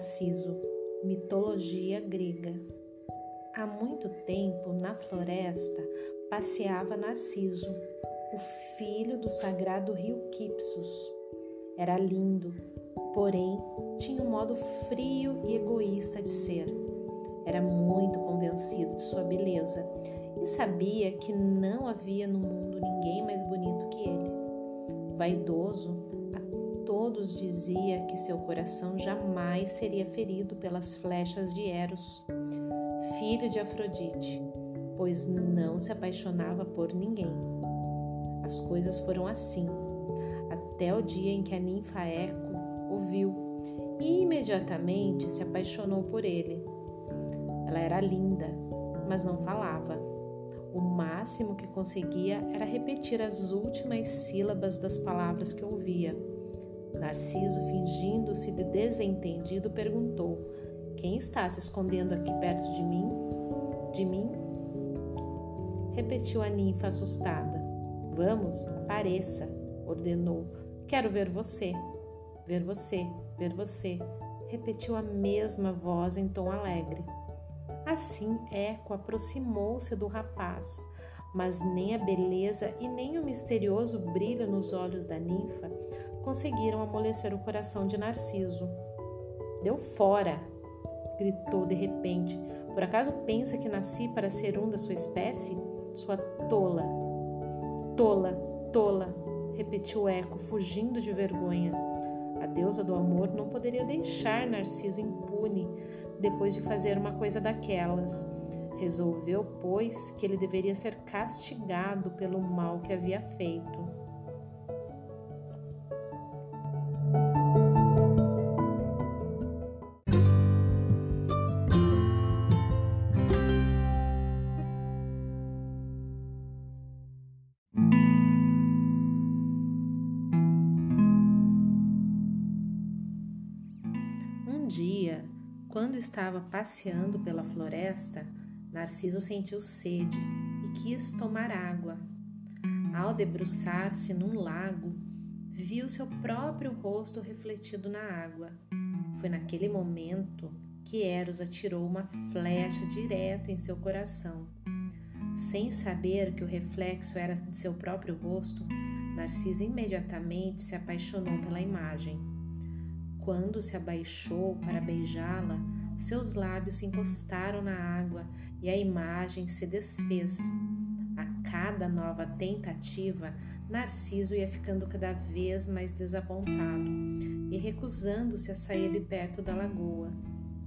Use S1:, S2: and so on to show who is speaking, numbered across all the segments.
S1: Narciso, mitologia grega. Há muito tempo, na floresta, passeava Narciso, o filho do sagrado rio Quipsus. Era lindo, porém tinha um modo frio e egoísta de ser. Era muito convencido de sua beleza e sabia que não havia no mundo ninguém mais bonito que ele. Vaidoso, todos dizia que seu coração jamais seria ferido pelas flechas de Eros, filho de Afrodite, pois não se apaixonava por ninguém. As coisas foram assim, até o dia em que a ninfa Eco o viu e imediatamente se apaixonou por ele. Ela era linda, mas não falava. O máximo que conseguia era repetir as últimas sílabas das palavras que ouvia Narciso, fingindo-se de desentendido, perguntou: Quem está se escondendo aqui perto de mim? De mim? Repetiu a ninfa assustada. Vamos, apareça, ordenou. Quero ver você. Ver você, ver você. Repetiu a mesma voz em tom alegre. Assim, Eco aproximou-se do rapaz, mas nem a beleza e nem o misterioso brilho nos olhos da ninfa conseguiram amolecer o coração de Narciso. Deu fora! gritou de repente. Por acaso pensa que nasci para ser um da sua espécie? Sua tola! Tola, tola! repetiu Eco, fugindo de vergonha. A deusa do amor não poderia deixar Narciso impune depois de fazer uma coisa daquelas. Resolveu, pois, que ele deveria ser castigado pelo mal que havia feito. Dia, quando estava passeando pela floresta, Narciso sentiu sede e quis tomar água. Ao debruçar-se num lago, viu seu próprio rosto refletido na água. Foi naquele momento que Eros atirou uma flecha direto em seu coração. Sem saber que o reflexo era de seu próprio rosto, Narciso imediatamente se apaixonou pela imagem. Quando se abaixou para beijá-la, seus lábios se encostaram na água e a imagem se desfez. A cada nova tentativa, Narciso ia ficando cada vez mais desapontado e recusando-se a sair de perto da lagoa.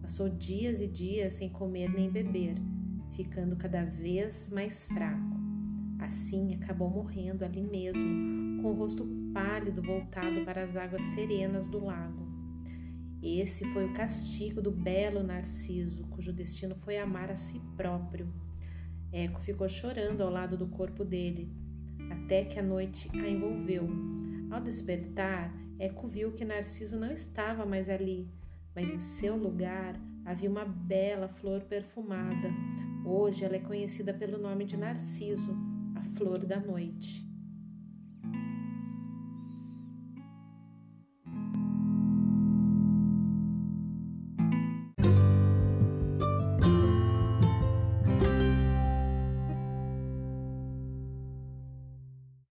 S1: Passou dias e dias sem comer nem beber, ficando cada vez mais fraco. Assim acabou morrendo ali mesmo, com o rosto pálido voltado para as águas serenas do lago. Esse foi o castigo do belo Narciso, cujo destino foi amar a si próprio. Eco ficou chorando ao lado do corpo dele, até que a noite a envolveu. Ao despertar, Eco viu que Narciso não estava mais ali, mas em seu lugar havia uma bela flor perfumada. Hoje ela é conhecida pelo nome de Narciso, a flor da noite.